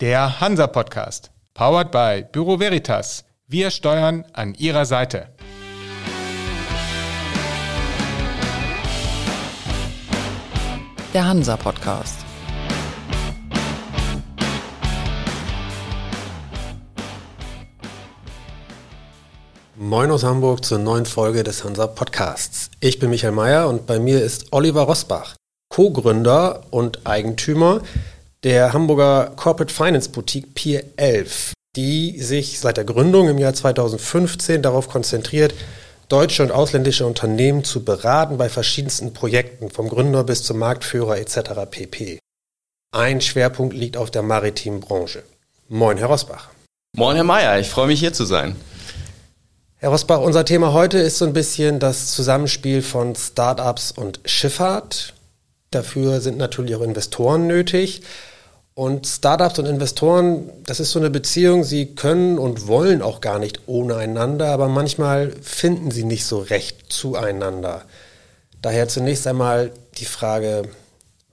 Der Hansa Podcast. Powered by Büro Veritas. Wir steuern an Ihrer Seite. Der Hansa Podcast. Moin aus Hamburg zur neuen Folge des Hansa Podcasts. Ich bin Michael Mayer und bei mir ist Oliver Rosbach, Co-Gründer und Eigentümer der Hamburger Corporate Finance Boutique Pier 11, die sich seit der Gründung im Jahr 2015 darauf konzentriert, deutsche und ausländische Unternehmen zu beraten bei verschiedensten Projekten, vom Gründer bis zum Marktführer etc. pp. Ein Schwerpunkt liegt auf der maritimen Branche. Moin, Herr Rosbach. Moin, Herr Mayer, ich freue mich hier zu sein. Herr Rosbach, unser Thema heute ist so ein bisschen das Zusammenspiel von Startups und Schifffahrt. Dafür sind natürlich auch Investoren nötig. Und Startups und Investoren, das ist so eine Beziehung, sie können und wollen auch gar nicht ohne einander, aber manchmal finden sie nicht so recht zueinander. Daher zunächst einmal die Frage,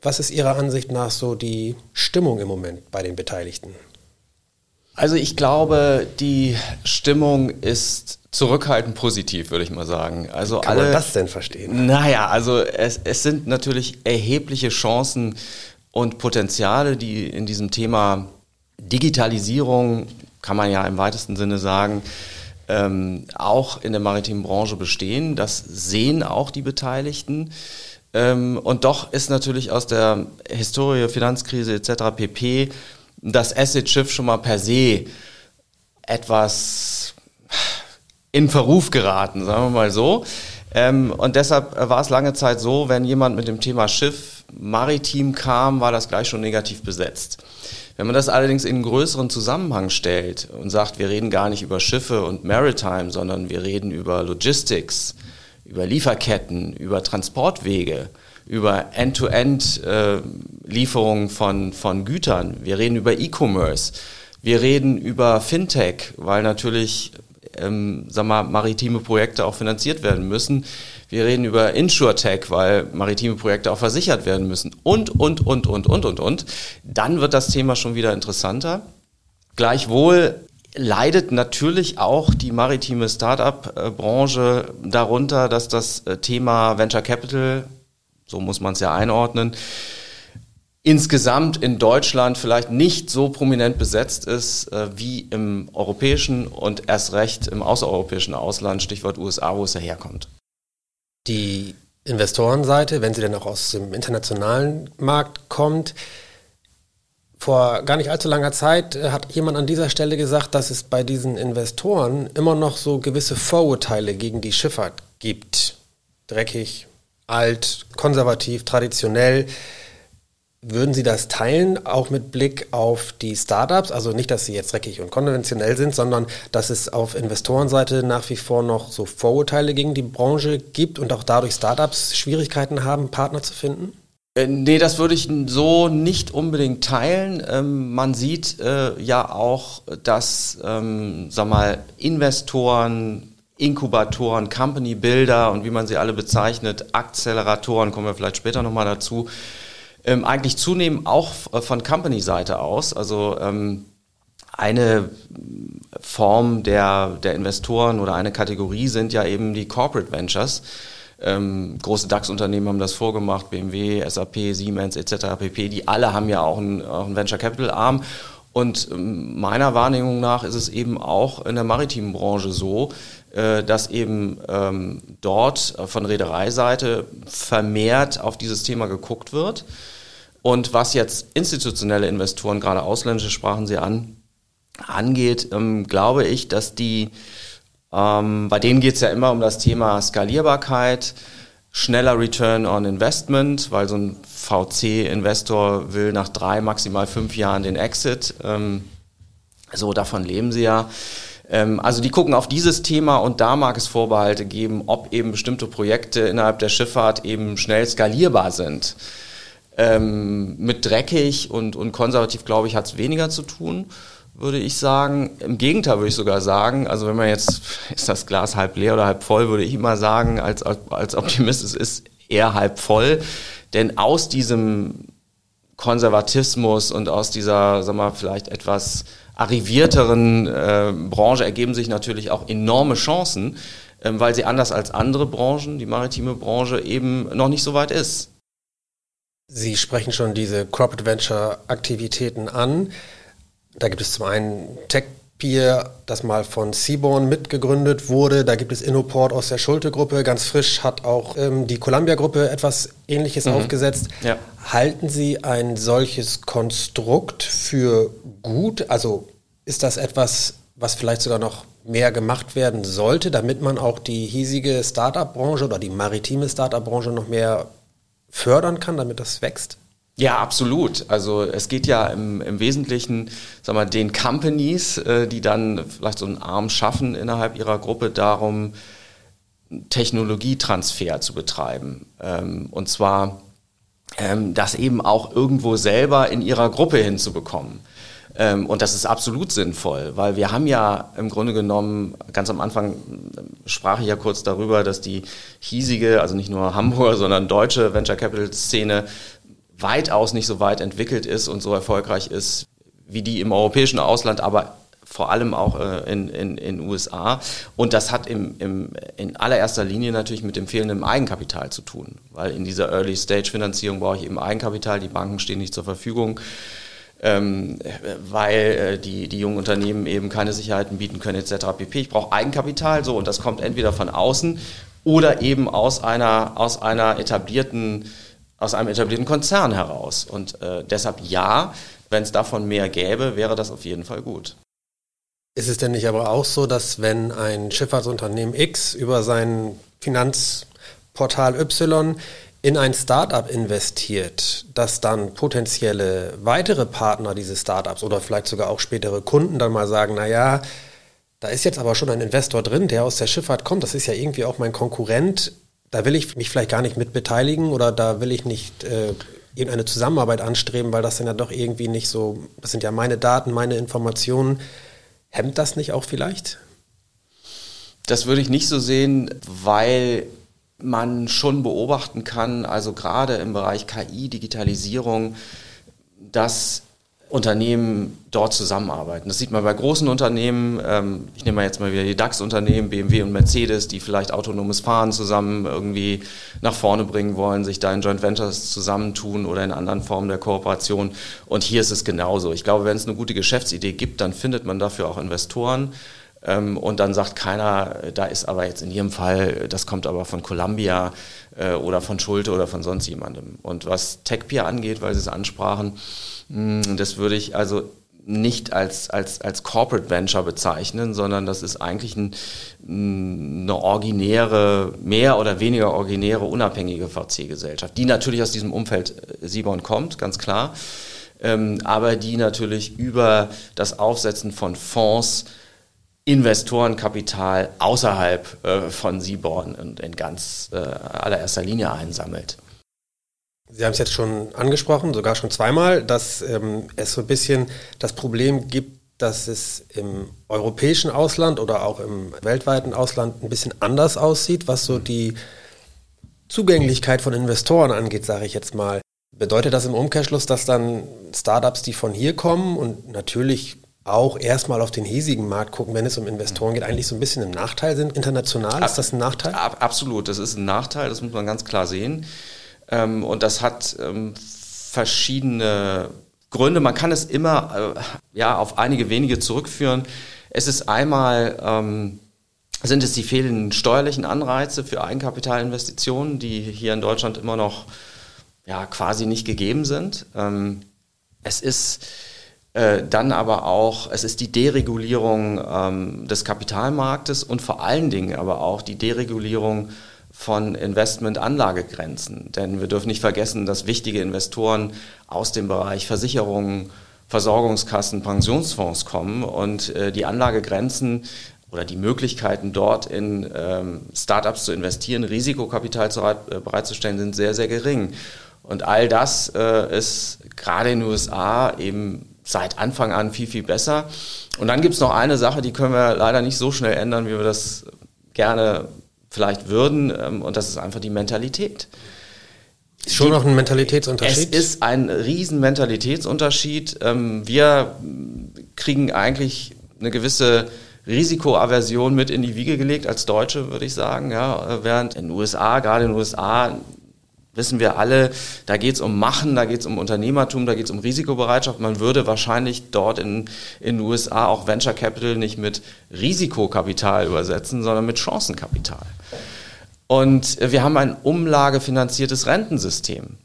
was ist Ihrer Ansicht nach so die Stimmung im Moment bei den Beteiligten? Also ich glaube, die Stimmung ist zurückhaltend positiv, würde ich mal sagen. Also Kann alle, man das denn verstehen? Naja, also es, es sind natürlich erhebliche Chancen und Potenziale, die in diesem Thema Digitalisierung, kann man ja im weitesten Sinne sagen, ähm, auch in der maritimen Branche bestehen. Das sehen auch die Beteiligten. Ähm, und doch ist natürlich aus der Historie, Finanzkrise etc. pp. das Asset-Schiff schon mal per se etwas in Verruf geraten, sagen wir mal so. Ähm, und deshalb war es lange Zeit so, wenn jemand mit dem Thema Schiff maritim kam, war das gleich schon negativ besetzt. Wenn man das allerdings in einen größeren Zusammenhang stellt und sagt, wir reden gar nicht über Schiffe und Maritime, sondern wir reden über Logistics, über Lieferketten, über Transportwege, über End-to-End-Lieferungen äh, von, von Gütern, wir reden über E-Commerce, wir reden über Fintech, weil natürlich ähm, sag mal, maritime Projekte auch finanziert werden müssen. Wir reden über InsurTech, weil maritime Projekte auch versichert werden müssen. Und, und, und, und, und, und, und. Dann wird das Thema schon wieder interessanter. Gleichwohl leidet natürlich auch die maritime Startup-Branche darunter, dass das äh, Thema Venture Capital, so muss man es ja einordnen, insgesamt in Deutschland vielleicht nicht so prominent besetzt ist äh, wie im europäischen und erst recht im außereuropäischen Ausland, Stichwort USA, wo es herkommt. Die Investorenseite, wenn sie denn auch aus dem internationalen Markt kommt, vor gar nicht allzu langer Zeit äh, hat jemand an dieser Stelle gesagt, dass es bei diesen Investoren immer noch so gewisse Vorurteile gegen die Schifffahrt gibt. Dreckig, alt, konservativ, traditionell. Würden Sie das teilen, auch mit Blick auf die Startups? Also nicht, dass sie jetzt dreckig und konventionell sind, sondern dass es auf Investorenseite nach wie vor noch so Vorurteile gegen die Branche gibt und auch dadurch Startups Schwierigkeiten haben, Partner zu finden? Äh, nee, das würde ich so nicht unbedingt teilen. Ähm, man sieht äh, ja auch, dass, ähm, sag mal, Investoren, Inkubatoren, Company Builder und wie man sie alle bezeichnet, Akzeleratoren, kommen wir vielleicht später nochmal dazu, ähm, eigentlich zunehmend auch äh, von Company-Seite aus. Also ähm, eine Form der, der Investoren oder eine Kategorie sind ja eben die Corporate Ventures. Ähm, große DAX-Unternehmen haben das vorgemacht, BMW, SAP, Siemens etc. pp. Die alle haben ja auch einen, auch einen Venture Capital Arm. Und ähm, meiner Wahrnehmung nach ist es eben auch in der maritimen Branche so, dass eben ähm, dort von Reedereiseite vermehrt auf dieses Thema geguckt wird. Und was jetzt institutionelle Investoren, gerade ausländische sprachen sie an, angeht, ähm, glaube ich, dass die, ähm, bei denen geht es ja immer um das Thema Skalierbarkeit, schneller Return on Investment, weil so ein VC-Investor will nach drei, maximal fünf Jahren den Exit. Ähm, so, davon leben sie ja. Ähm, also die gucken auf dieses Thema und da mag es Vorbehalte geben, ob eben bestimmte Projekte innerhalb der Schifffahrt eben schnell skalierbar sind. Ähm, mit dreckig und, und konservativ, glaube ich, hat es weniger zu tun, würde ich sagen. Im Gegenteil würde ich sogar sagen, also wenn man jetzt, ist das Glas halb leer oder halb voll, würde ich immer sagen, als, als Optimist, es ist eher halb voll. Denn aus diesem Konservatismus und aus dieser, sag mal, vielleicht etwas arrivierteren äh, Branche ergeben sich natürlich auch enorme Chancen, ähm, weil sie anders als andere Branchen, die maritime Branche, eben noch nicht so weit ist. Sie sprechen schon diese Corporate Venture Aktivitäten an. Da gibt es zum einen Tech Pier, das mal von Seaborn mitgegründet wurde. Da gibt es Innoport aus der Schulte-Gruppe. Ganz frisch hat auch ähm, die Columbia-Gruppe etwas Ähnliches mhm. aufgesetzt. Ja. Halten Sie ein solches Konstrukt für gut? Also ist das etwas, was vielleicht sogar noch mehr gemacht werden sollte, damit man auch die hiesige Startup-Branche oder die maritime Startup-Branche noch mehr fördern kann, damit das wächst? Ja, absolut. Also es geht ja im, im Wesentlichen, sagen wir, den Companies, äh, die dann vielleicht so einen Arm schaffen innerhalb ihrer Gruppe, darum, Technologietransfer zu betreiben. Ähm, und zwar ähm, das eben auch irgendwo selber in ihrer Gruppe hinzubekommen. Ähm, und das ist absolut sinnvoll, weil wir haben ja im Grunde genommen, ganz am Anfang äh, sprach ich ja kurz darüber, dass die hiesige, also nicht nur Hamburger, sondern deutsche Venture Capital Szene weitaus nicht so weit entwickelt ist und so erfolgreich ist wie die im europäischen Ausland, aber vor allem auch äh, in in, in USA. Und das hat im, im, in allererster Linie natürlich mit dem fehlenden Eigenkapital zu tun, weil in dieser Early-Stage-Finanzierung brauche ich eben Eigenkapital, die Banken stehen nicht zur Verfügung. Ähm, weil äh, die, die jungen Unternehmen eben keine Sicherheiten bieten können etc. pp. Ich brauche Eigenkapital, so und das kommt entweder von außen oder eben aus einer, aus einer etablierten aus einem etablierten Konzern heraus. Und äh, deshalb ja, wenn es davon mehr gäbe, wäre das auf jeden Fall gut. Ist es denn nicht aber auch so, dass wenn ein Schifffahrtsunternehmen X über sein Finanzportal Y in ein Startup investiert, dass dann potenzielle weitere Partner dieses Startups oder vielleicht sogar auch spätere Kunden dann mal sagen, naja, da ist jetzt aber schon ein Investor drin, der aus der Schifffahrt kommt, das ist ja irgendwie auch mein Konkurrent, da will ich mich vielleicht gar nicht mit beteiligen oder da will ich nicht äh, irgendeine Zusammenarbeit anstreben, weil das dann ja doch irgendwie nicht so, das sind ja meine Daten, meine Informationen. Hemmt das nicht auch vielleicht? Das würde ich nicht so sehen, weil man schon beobachten kann, also gerade im Bereich KI, Digitalisierung, dass Unternehmen dort zusammenarbeiten. Das sieht man bei großen Unternehmen. Ähm, ich nehme mal jetzt mal wieder die DAX-Unternehmen, BMW und Mercedes, die vielleicht autonomes Fahren zusammen irgendwie nach vorne bringen wollen, sich da in Joint Ventures zusammentun oder in anderen Formen der Kooperation. Und hier ist es genauso. Ich glaube, wenn es eine gute Geschäftsidee gibt, dann findet man dafür auch Investoren. Ähm, und dann sagt keiner, da ist aber jetzt in jedem Fall, das kommt aber von Columbia äh, oder von Schulte oder von sonst jemandem. Und was TechPeer angeht, weil Sie es ansprachen, das würde ich also nicht als, als, als Corporate Venture bezeichnen, sondern das ist eigentlich ein, eine originäre, mehr oder weniger originäre, unabhängige VC-Gesellschaft, die natürlich aus diesem Umfeld äh, Sibon kommt, ganz klar, ähm, aber die natürlich über das Aufsetzen von Fonds Investorenkapital außerhalb äh, von Seaborn und in ganz äh, allererster Linie einsammelt. Sie haben es jetzt schon angesprochen, sogar schon zweimal, dass ähm, es so ein bisschen das Problem gibt, dass es im europäischen Ausland oder auch im weltweiten Ausland ein bisschen anders aussieht, was so die Zugänglichkeit von Investoren angeht, sage ich jetzt mal. Bedeutet das im Umkehrschluss, dass dann Startups, die von hier kommen und natürlich auch erstmal auf den hiesigen Markt gucken, wenn es um Investoren geht, eigentlich so ein bisschen im Nachteil sind international? Ist das ein Nachteil? Absolut, das ist ein Nachteil, das muss man ganz klar sehen. Ähm, und das hat ähm, verschiedene Gründe. Man kann es immer äh, ja, auf einige wenige zurückführen. Es ist einmal, ähm, sind es die fehlenden steuerlichen Anreize für Eigenkapitalinvestitionen, die hier in Deutschland immer noch ja, quasi nicht gegeben sind. Ähm, es ist äh, dann aber auch, es ist die Deregulierung ähm, des Kapitalmarktes und vor allen Dingen aber auch die Deregulierung von Investmentanlagegrenzen. Denn wir dürfen nicht vergessen, dass wichtige Investoren aus dem Bereich Versicherungen, Versorgungskassen, Pensionsfonds kommen und äh, die Anlagegrenzen oder die Möglichkeiten dort in ähm, Startups zu investieren, Risikokapital zu, äh, bereitzustellen, sind sehr, sehr gering. Und all das äh, ist gerade in den USA eben seit Anfang an viel, viel besser. Und dann gibt es noch eine Sache, die können wir leider nicht so schnell ändern, wie wir das gerne vielleicht würden. Ähm, und das ist einfach die Mentalität. Ist schon noch ein Mentalitätsunterschied? Es ist ein riesen Mentalitätsunterschied. Ähm, wir kriegen eigentlich eine gewisse Risikoaversion mit in die Wiege gelegt als Deutsche, würde ich sagen. Ja, während in den USA, gerade in den USA, wissen wir alle, da geht es um Machen, da geht es um Unternehmertum, da geht es um Risikobereitschaft. Man würde wahrscheinlich dort in, in den USA auch Venture Capital nicht mit Risikokapital übersetzen, sondern mit Chancenkapital. Und wir haben ein umlagefinanziertes Rentensystem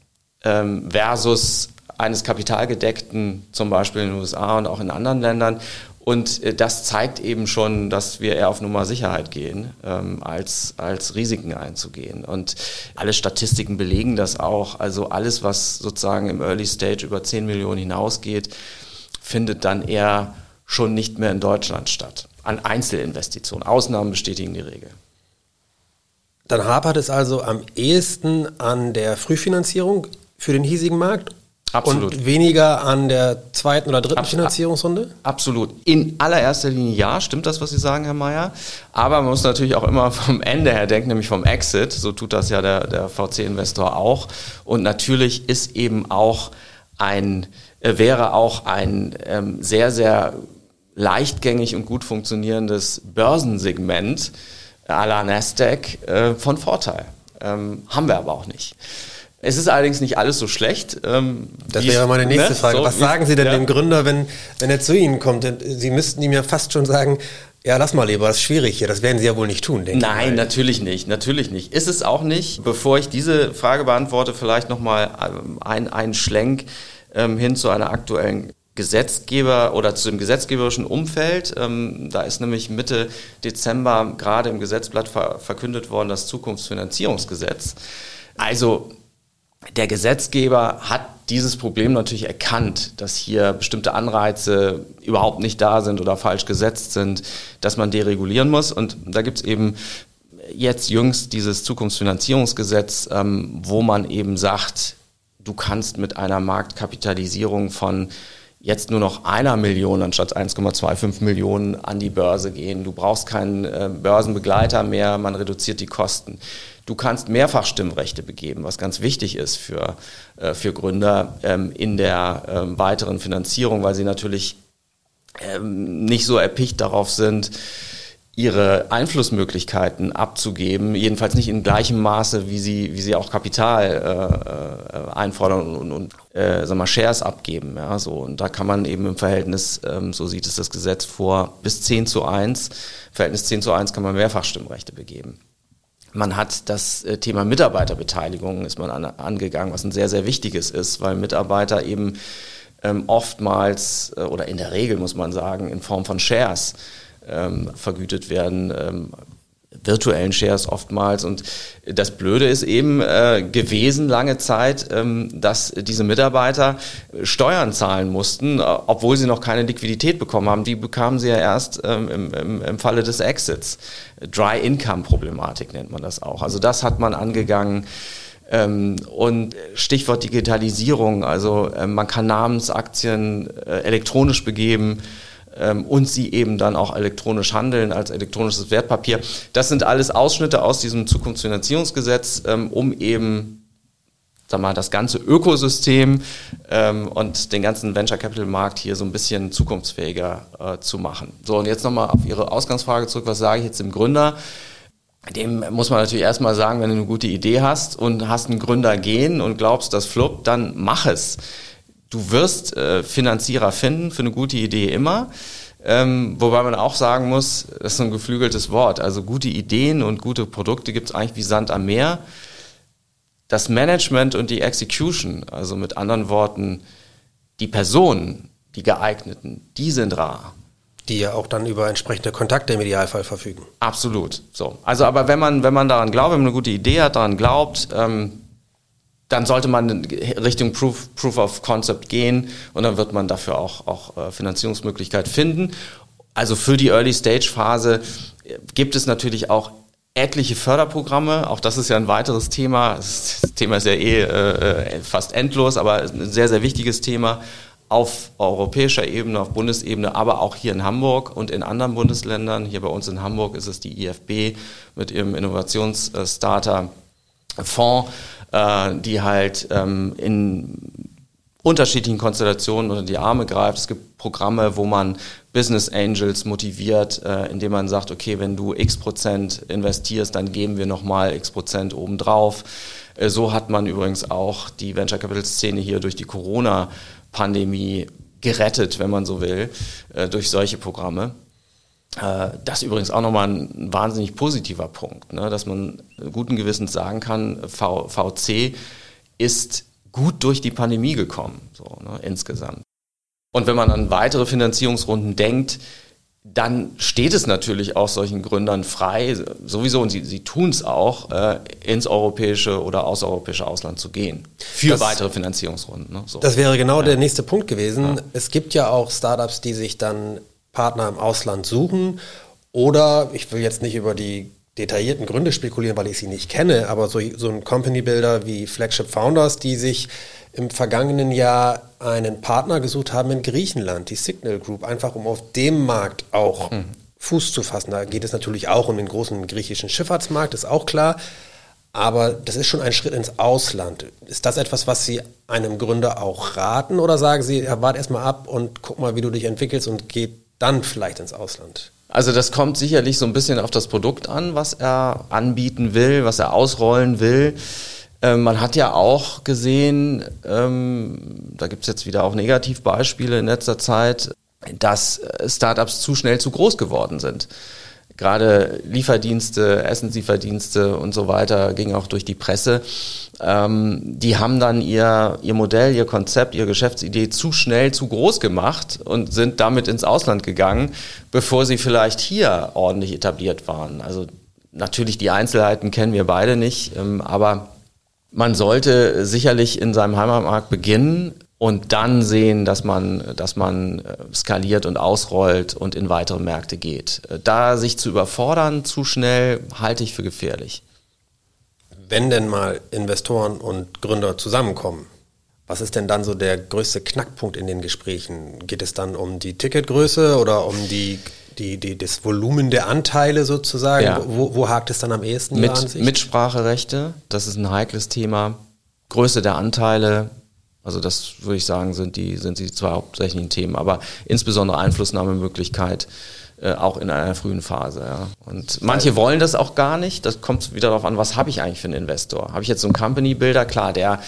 ähm, versus eines kapitalgedeckten, zum Beispiel in den USA und auch in anderen Ländern. Und äh, das zeigt eben schon, dass wir eher auf Nummer Sicherheit gehen, ähm, als, als Risiken einzugehen. Und alle Statistiken belegen das auch. Also alles, was sozusagen im Early Stage über 10 Millionen hinausgeht, findet dann eher schon nicht mehr in Deutschland statt. An Einzelinvestitionen. Ausnahmen bestätigen die Regel. Dann hapert es also am ehesten an der Frühfinanzierung für den hiesigen Markt Absolut. Und weniger an der zweiten oder dritten Abs Finanzierungsrunde? Absolut. In allererster Linie ja, stimmt das, was Sie sagen, Herr Mayer. Aber man muss natürlich auch immer vom Ende her denken, nämlich vom Exit. So tut das ja der, der VC-Investor auch. Und natürlich ist eben auch ein, äh, wäre auch ein ähm, sehr, sehr leichtgängig und gut funktionierendes Börsensegment à la Nasdaq äh, von Vorteil. Ähm, haben wir aber auch nicht. Es ist allerdings nicht alles so schlecht. Ähm, das wäre meine nächste ne? Frage. So, Was sagen Sie denn ja. dem Gründer, wenn, wenn er zu Ihnen kommt? Sie müssten ihm ja fast schon sagen, ja, lass mal lieber, das ist schwierig hier. Das werden Sie ja wohl nicht tun, denke Nein, ich. Nein, natürlich nicht, natürlich nicht. Ist es auch nicht. Bevor ich diese Frage beantworte, vielleicht nochmal ähm, ein, ein Schlenk ähm, hin zu einer aktuellen Gesetzgeber oder zu dem gesetzgeberischen Umfeld. Ähm, da ist nämlich Mitte Dezember gerade im Gesetzblatt ver verkündet worden das Zukunftsfinanzierungsgesetz. Also der Gesetzgeber hat dieses Problem natürlich erkannt, dass hier bestimmte Anreize überhaupt nicht da sind oder falsch gesetzt sind, dass man deregulieren muss. Und da gibt es eben jetzt jüngst dieses Zukunftsfinanzierungsgesetz, ähm, wo man eben sagt, du kannst mit einer Marktkapitalisierung von jetzt nur noch einer Million anstatt 1,25 Millionen an die Börse gehen. Du brauchst keinen äh, Börsenbegleiter mehr, man reduziert die Kosten. Du kannst Mehrfachstimmrechte begeben, was ganz wichtig ist für, äh, für Gründer ähm, in der ähm, weiteren Finanzierung, weil sie natürlich ähm, nicht so erpicht darauf sind, ihre Einflussmöglichkeiten abzugeben, jedenfalls nicht in gleichem Maße, wie sie, wie sie auch Kapital äh, äh, einfordern und, und äh, sag mal, Shares abgeben. Ja, so. Und da kann man eben im Verhältnis, ähm, so sieht es das Gesetz vor, bis 10 zu 1, Verhältnis 10 zu 1 kann man Mehrfachstimmrechte begeben. Man hat das äh, Thema Mitarbeiterbeteiligung ist man an, angegangen, was ein sehr, sehr wichtiges ist, weil Mitarbeiter eben ähm, oftmals äh, oder in der Regel muss man sagen, in Form von Shares ähm, vergütet werden, ähm, virtuellen Shares oftmals. Und das Blöde ist eben äh, gewesen lange Zeit, ähm, dass diese Mitarbeiter Steuern zahlen mussten, äh, obwohl sie noch keine Liquidität bekommen haben. Die bekamen sie ja erst ähm, im, im, im Falle des Exits. Dry Income Problematik nennt man das auch. Also das hat man angegangen. Ähm, und Stichwort Digitalisierung, also äh, man kann Namensaktien äh, elektronisch begeben und sie eben dann auch elektronisch handeln als elektronisches Wertpapier. Das sind alles Ausschnitte aus diesem Zukunftsfinanzierungsgesetz, ähm, um eben sag mal, das ganze Ökosystem ähm, und den ganzen Venture Capital Markt hier so ein bisschen zukunftsfähiger äh, zu machen. So, und jetzt nochmal auf Ihre Ausgangsfrage zurück, was sage ich jetzt dem Gründer? Dem muss man natürlich erstmal sagen, wenn du eine gute Idee hast und hast einen Gründer gehen und glaubst, das fluppt, dann mach es du wirst äh, Finanzierer finden für eine gute Idee immer. Ähm, wobei man auch sagen muss, das ist so ein geflügeltes Wort. Also gute Ideen und gute Produkte gibt es eigentlich wie Sand am Meer. Das Management und die Execution, also mit anderen Worten, die Personen, die geeigneten, die sind rar. Die ja auch dann über entsprechende Kontakte im Idealfall verfügen. Absolut. So. Also aber wenn man, wenn man daran glaubt, wenn man eine gute Idee hat, daran glaubt, ähm, dann sollte man Richtung Proof, Proof of Concept gehen und dann wird man dafür auch, auch äh, Finanzierungsmöglichkeit finden. Also für die Early Stage Phase äh, gibt es natürlich auch etliche Förderprogramme. Auch das ist ja ein weiteres Thema. Das Thema ist ja eh äh, fast endlos, aber ein sehr, sehr wichtiges Thema auf europäischer Ebene, auf Bundesebene, aber auch hier in Hamburg und in anderen Bundesländern. Hier bei uns in Hamburg ist es die IFB mit ihrem Innovationsstarter Fonds äh, die halt ähm, in unterschiedlichen Konstellationen unter die Arme greift. Es gibt Programme, wo man Business Angels motiviert, äh, indem man sagt, okay, wenn du x Prozent investierst, dann geben wir nochmal x Prozent obendrauf. Äh, so hat man übrigens auch die Venture Capital Szene hier durch die Corona-Pandemie gerettet, wenn man so will, äh, durch solche Programme. Äh, das ist übrigens auch nochmal ein wahnsinnig positiver Punkt, ne, dass man guten Gewissens sagen kann, v, VC ist gut durch die Pandemie gekommen, so ne, insgesamt. Und wenn man an weitere Finanzierungsrunden denkt, dann steht es natürlich auch solchen Gründern frei, sowieso, und sie, sie tun es auch, äh, ins europäische oder außereuropäische Ausland zu gehen. Für das, weitere Finanzierungsrunden. Ne? So. Das wäre genau ja. der nächste Punkt gewesen. Ja. Es gibt ja auch Startups, die sich dann Partner im Ausland suchen. Oder, ich will jetzt nicht über die detaillierten Gründe spekulieren, weil ich sie nicht kenne, aber so, so ein Company Builder wie Flagship Founders, die sich im vergangenen Jahr einen Partner gesucht haben in Griechenland, die Signal Group, einfach um auf dem Markt auch mhm. Fuß zu fassen. Da geht es natürlich auch um den großen griechischen Schifffahrtsmarkt, ist auch klar. Aber das ist schon ein Schritt ins Ausland. Ist das etwas, was Sie einem Gründer auch raten oder sagen Sie, warte erstmal ab und guck mal, wie du dich entwickelst und geh dann vielleicht ins Ausland? Also das kommt sicherlich so ein bisschen auf das Produkt an, was er anbieten will, was er ausrollen will. Ähm, man hat ja auch gesehen, ähm, da gibt es jetzt wieder auch Negativbeispiele in letzter Zeit, dass Startups zu schnell zu groß geworden sind. Gerade Lieferdienste, Essenslieferdienste und so weiter ging auch durch die Presse. Ähm, die haben dann ihr, ihr Modell, ihr Konzept, ihre Geschäftsidee zu schnell, zu groß gemacht und sind damit ins Ausland gegangen, bevor sie vielleicht hier ordentlich etabliert waren. Also natürlich die Einzelheiten kennen wir beide nicht, ähm, aber man sollte sicherlich in seinem Heimatmarkt beginnen und dann sehen, dass man, dass man äh, skaliert und ausrollt und in weitere Märkte geht. Äh, da sich zu überfordern zu schnell, halte ich für gefährlich. Wenn denn mal Investoren und Gründer zusammenkommen, was ist denn dann so der größte Knackpunkt in den Gesprächen? Geht es dann um die Ticketgröße oder um die die, die, das Volumen der Anteile sozusagen? Ja. Wo, wo hakt es dann am ehesten? Mit, Mitspracherechte, das ist ein heikles Thema. Größe der Anteile, also das würde ich sagen, sind die, sind die zwei hauptsächlichen Themen, aber insbesondere Einflussnahmemöglichkeit äh, auch in einer frühen Phase. Ja. Und manche wollen das auch gar nicht. Das kommt wieder darauf an, was habe ich eigentlich für einen Investor? Habe ich jetzt so einen Company-Builder? Klar, der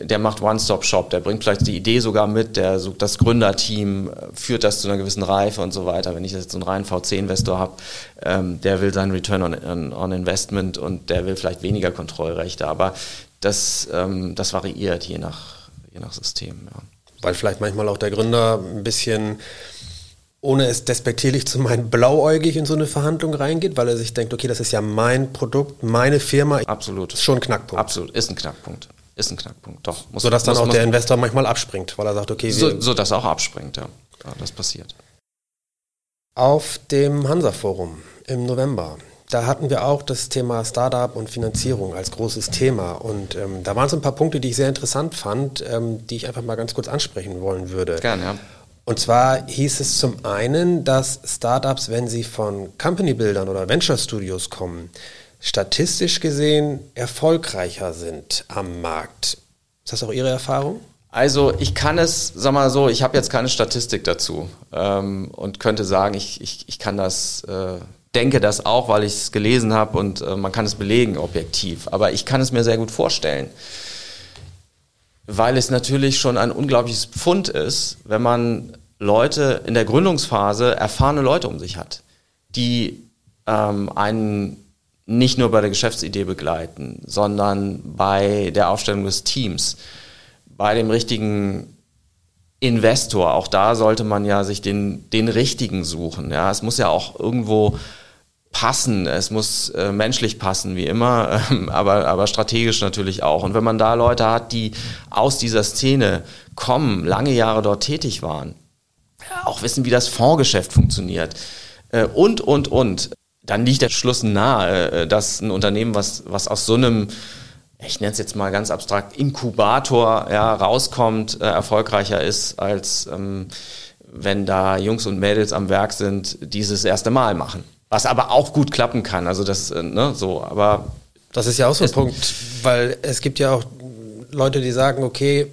der macht One-Stop-Shop, der bringt vielleicht die Idee sogar mit, der sucht das Gründerteam, äh, führt das zu einer gewissen Reife und so weiter. Wenn ich jetzt so einen reinen VC-Investor habe, ähm, der will seinen Return on, on, Investment und der will vielleicht weniger Kontrollrechte, aber das, ähm, das variiert je nach, je nach System. Ja. Weil vielleicht manchmal auch der Gründer ein bisschen ohne es despektierlich zu meinen, blauäugig in so eine Verhandlung reingeht, weil er sich denkt, okay, das ist ja mein Produkt, meine Firma. Absolut. Ist schon ein Knackpunkt. Absolut, ist ein Knackpunkt. Ist ein Knackpunkt, doch. Muss, so dass dann muss, auch der Investor manchmal abspringt, weil er sagt, okay, so, so dass er auch abspringt, ja. ja. Das passiert. Auf dem Hansa-Forum im November, da hatten wir auch das Thema Startup und Finanzierung als großes Thema. Und ähm, da waren so ein paar Punkte, die ich sehr interessant fand, ähm, die ich einfach mal ganz kurz ansprechen wollen würde. Gerne, ja. Und zwar hieß es zum einen, dass Startups, wenn sie von Company-Bildern oder Venture Studios kommen, statistisch gesehen erfolgreicher sind am Markt. Ist das auch Ihre Erfahrung? Also ich kann es, sag mal so, ich habe jetzt keine Statistik dazu ähm, und könnte sagen, ich, ich, ich kann das, äh, denke das auch, weil ich es gelesen habe und äh, man kann es belegen objektiv. Aber ich kann es mir sehr gut vorstellen, weil es natürlich schon ein unglaubliches Pfund ist, wenn man Leute in der Gründungsphase, erfahrene Leute um sich hat, die ähm, einen nicht nur bei der Geschäftsidee begleiten, sondern bei der Aufstellung des Teams, bei dem richtigen Investor. Auch da sollte man ja sich den, den richtigen suchen. Ja, es muss ja auch irgendwo passen, es muss äh, menschlich passen, wie immer, äh, aber, aber strategisch natürlich auch. Und wenn man da Leute hat, die aus dieser Szene kommen, lange Jahre dort tätig waren, auch wissen, wie das Fondsgeschäft funktioniert äh, und, und, und, dann liegt der Schluss nahe, äh, dass ein Unternehmen, was, was aus so einem, ich nenne es jetzt mal ganz abstrakt, Inkubator ja, rauskommt, äh, erfolgreicher ist, als ähm, wenn da Jungs und Mädels am Werk sind, dieses erste Mal machen. Was aber auch gut klappen kann. Also das, äh, ne, so, aber Das ist ja auch so ein Punkt, weil es gibt ja auch Leute, die sagen, okay,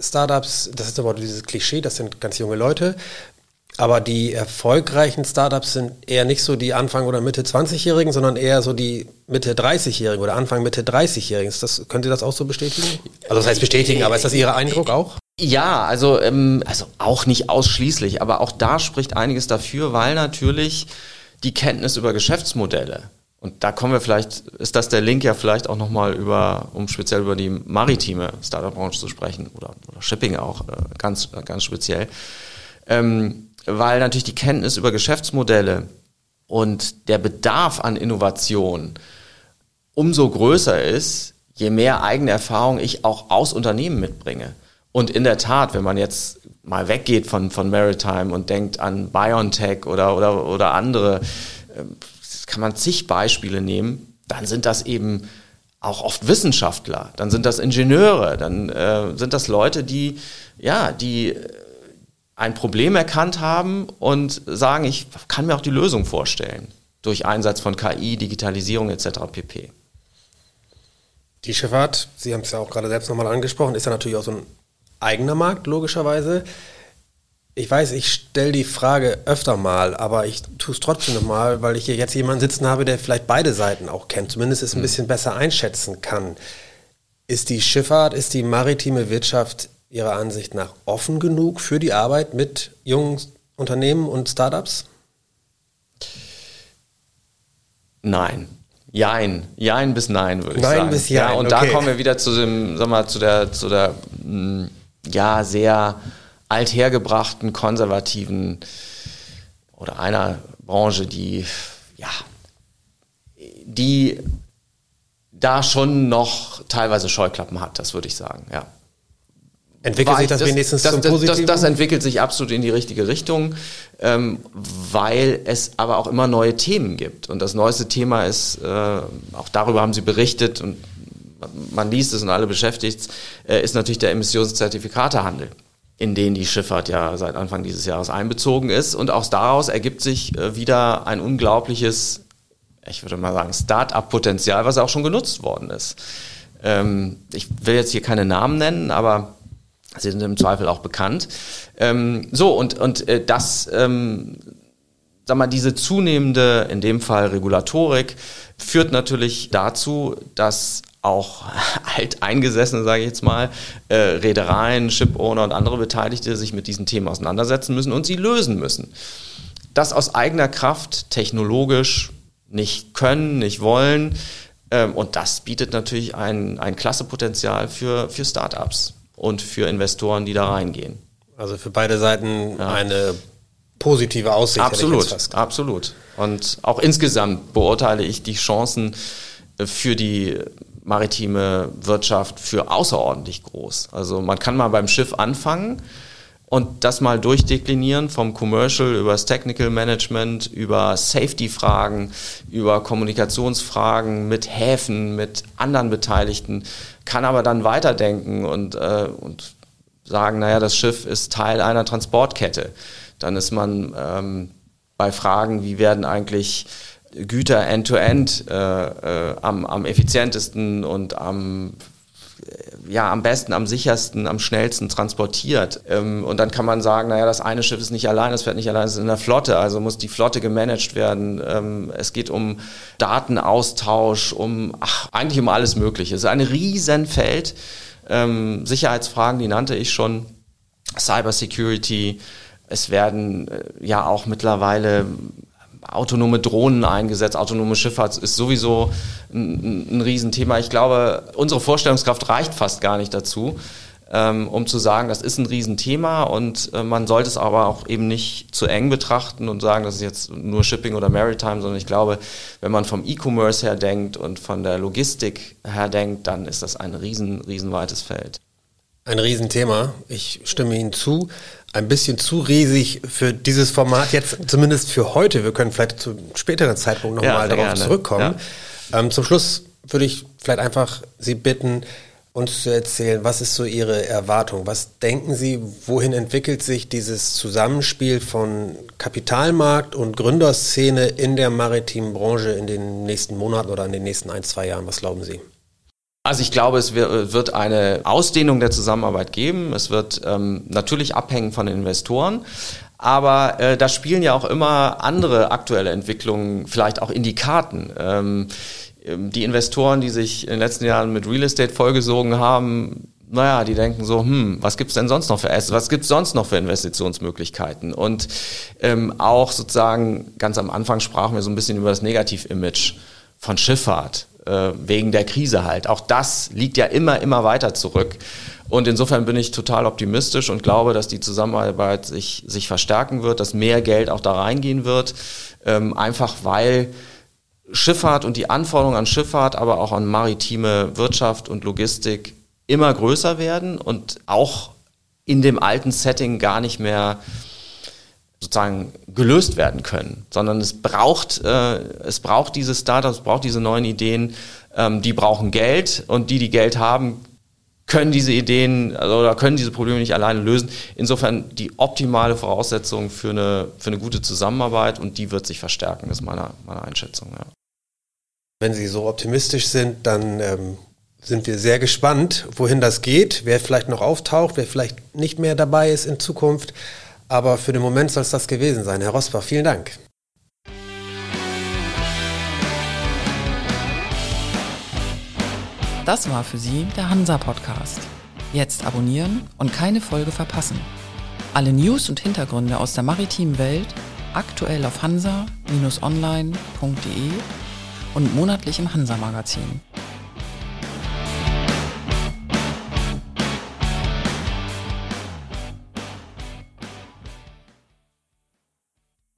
Startups, das ist aber dieses Klischee, das sind ganz junge Leute, aber die erfolgreichen Startups sind eher nicht so die Anfang- oder Mitte 20-Jährigen, sondern eher so die Mitte 30-Jährigen oder Anfang Mitte 30-Jährigen. Das, können Sie das auch so bestätigen? Also das heißt bestätigen, aber ist das Ihr Eindruck auch? Ja, also, ähm, also auch nicht ausschließlich, aber auch da spricht einiges dafür, weil natürlich die Kenntnis über Geschäftsmodelle und da kommen wir vielleicht, ist das der Link ja vielleicht auch nochmal über, um speziell über die maritime Startup-Branche zu sprechen oder, oder Shipping auch äh, ganz, ganz speziell. Ähm, weil natürlich die Kenntnis über Geschäftsmodelle und der Bedarf an Innovation umso größer ist, je mehr eigene Erfahrung ich auch aus Unternehmen mitbringe. Und in der Tat, wenn man jetzt mal weggeht von, von Maritime und denkt an BioNTech oder, oder, oder andere, äh, kann man zig Beispiele nehmen, dann sind das eben auch oft Wissenschaftler, dann sind das Ingenieure, dann äh, sind das Leute, die, ja, die ein Problem erkannt haben und sagen, ich kann mir auch die Lösung vorstellen durch Einsatz von KI, Digitalisierung etc. pp. Die Schifffahrt, Sie haben es ja auch gerade selbst nochmal angesprochen, ist ja natürlich auch so ein eigener Markt, logischerweise. Ich weiß, ich stelle die Frage öfter mal, aber ich tue es trotzdem nochmal, weil ich hier jetzt jemanden sitzen habe, der vielleicht beide Seiten auch kennt, zumindest es ein hm. bisschen besser einschätzen kann. Ist die Schifffahrt, ist die maritime Wirtschaft Ihrer Ansicht nach offen genug für die Arbeit mit jungen Unternehmen und Startups? Nein. Jein. Jein bis nein, würde ich nein sagen. Nein bis jein. Ja, und okay. da kommen wir wieder zu dem, sag mal, zu der, zu der, hm, ja, sehr althergebrachten, konservativen oder einer Branche, die, ja, die da schon noch teilweise Scheuklappen hat, das würde ich sagen, ja. Entwickelt sich das, das wenigstens das, zum Positiven? Das, das, entwickelt sich absolut in die richtige Richtung, ähm, weil es aber auch immer neue Themen gibt. Und das neueste Thema ist, äh, auch darüber haben Sie berichtet und man liest es und alle beschäftigt, äh, ist natürlich der Emissionszertifikatehandel, in den die Schifffahrt ja seit Anfang dieses Jahres einbezogen ist. Und auch daraus ergibt sich äh, wieder ein unglaubliches, ich würde mal sagen, Start-up-Potenzial, was auch schon genutzt worden ist. Ähm, ich will jetzt hier keine Namen nennen, aber Sie sind im Zweifel auch bekannt. Ähm, so, und, und äh, das, ähm, sag mal, diese zunehmende, in dem Fall Regulatorik, führt natürlich dazu, dass auch alteingesessene, sage ich jetzt mal, äh, Reedereien, Shipowner und andere Beteiligte sich mit diesen Themen auseinandersetzen müssen und sie lösen müssen. Das aus eigener Kraft technologisch nicht können, nicht wollen. Ähm, und das bietet natürlich ein, ein klasse Potenzial für, für Startups und für Investoren, die da reingehen. Also für beide Seiten ja. eine positive Aussicht. Absolut, absolut. Und auch insgesamt beurteile ich die Chancen äh, für die maritime Wirtschaft für außerordentlich groß. Also man kann mal beim Schiff anfangen und das mal durchdeklinieren vom Commercial über das Technical Management, über Safety-Fragen, über Kommunikationsfragen mit Häfen, mit anderen Beteiligten, kann aber dann weiterdenken und, äh, und sagen, naja, das Schiff ist Teil einer Transportkette. Dann ist man ähm, bei Fragen, wie werden eigentlich Güter end-to-end -End, äh, äh, am, am effizientesten und am ja, am besten, am sichersten, am schnellsten transportiert. Ähm, und dann kann man sagen, naja, das eine Schiff ist nicht allein, das fährt nicht allein, es ist in der Flotte, also muss die Flotte gemanagt werden. Ähm, es geht um Datenaustausch, um, ach, eigentlich um alles Mögliche. Es ist ein Riesenfeld. Ähm, Sicherheitsfragen, die nannte ich schon, Cybersecurity. Es werden äh, ja auch mittlerweile autonome Drohnen eingesetzt, autonome Schifffahrt ist sowieso ein, ein Riesenthema. Ich glaube, unsere Vorstellungskraft reicht fast gar nicht dazu, ähm, um zu sagen, das ist ein Riesenthema und äh, man sollte es aber auch eben nicht zu eng betrachten und sagen, das ist jetzt nur Shipping oder Maritime, sondern ich glaube, wenn man vom E-Commerce her denkt und von der Logistik her denkt, dann ist das ein riesen, riesenweites Feld. Ein Riesenthema. Ich stimme Ihnen zu. Ein bisschen zu riesig für dieses Format jetzt, zumindest für heute. Wir können vielleicht zu späteren Zeitpunkt nochmal ja, darauf gerne. zurückkommen. Ja. Ähm, zum Schluss würde ich vielleicht einfach Sie bitten, uns zu erzählen, was ist so Ihre Erwartung? Was denken Sie, wohin entwickelt sich dieses Zusammenspiel von Kapitalmarkt und Gründerszene in der maritimen Branche in den nächsten Monaten oder in den nächsten ein, zwei Jahren? Was glauben Sie? Also ich glaube, es wird eine Ausdehnung der Zusammenarbeit geben. Es wird ähm, natürlich abhängen von den Investoren. Aber äh, da spielen ja auch immer andere aktuelle Entwicklungen vielleicht auch in die Karten. Ähm, ähm, die Investoren, die sich in den letzten Jahren mit Real Estate vollgesogen haben, naja, die denken so, hm, was gibt's denn sonst noch für Assets, was gibt's sonst noch für Investitionsmöglichkeiten? Und ähm, auch sozusagen, ganz am Anfang sprachen wir so ein bisschen über das Negativ-Image von Schifffahrt, äh, wegen der Krise halt. Auch das liegt ja immer, immer weiter zurück. Und insofern bin ich total optimistisch und glaube, dass die Zusammenarbeit sich, sich verstärken wird, dass mehr Geld auch da reingehen wird, ähm, einfach weil Schifffahrt und die Anforderungen an Schifffahrt, aber auch an maritime Wirtschaft und Logistik immer größer werden und auch in dem alten Setting gar nicht mehr sozusagen gelöst werden können, sondern es braucht, äh, es braucht diese Startups, es braucht diese neuen Ideen, ähm, die brauchen Geld und die, die Geld haben, können diese Ideen also, oder können diese Probleme nicht alleine lösen. Insofern die optimale Voraussetzung für eine, für eine gute Zusammenarbeit und die wird sich verstärken, ist meine, meine Einschätzung. Ja. Wenn Sie so optimistisch sind, dann ähm, sind wir sehr gespannt, wohin das geht, wer vielleicht noch auftaucht, wer vielleicht nicht mehr dabei ist in Zukunft. Aber für den Moment soll es das gewesen sein. Herr Rosbach, vielen Dank. Das war für Sie der Hansa Podcast. Jetzt abonnieren und keine Folge verpassen. Alle News und Hintergründe aus der maritimen Welt aktuell auf hansa-online.de und monatlich im Hansa Magazin.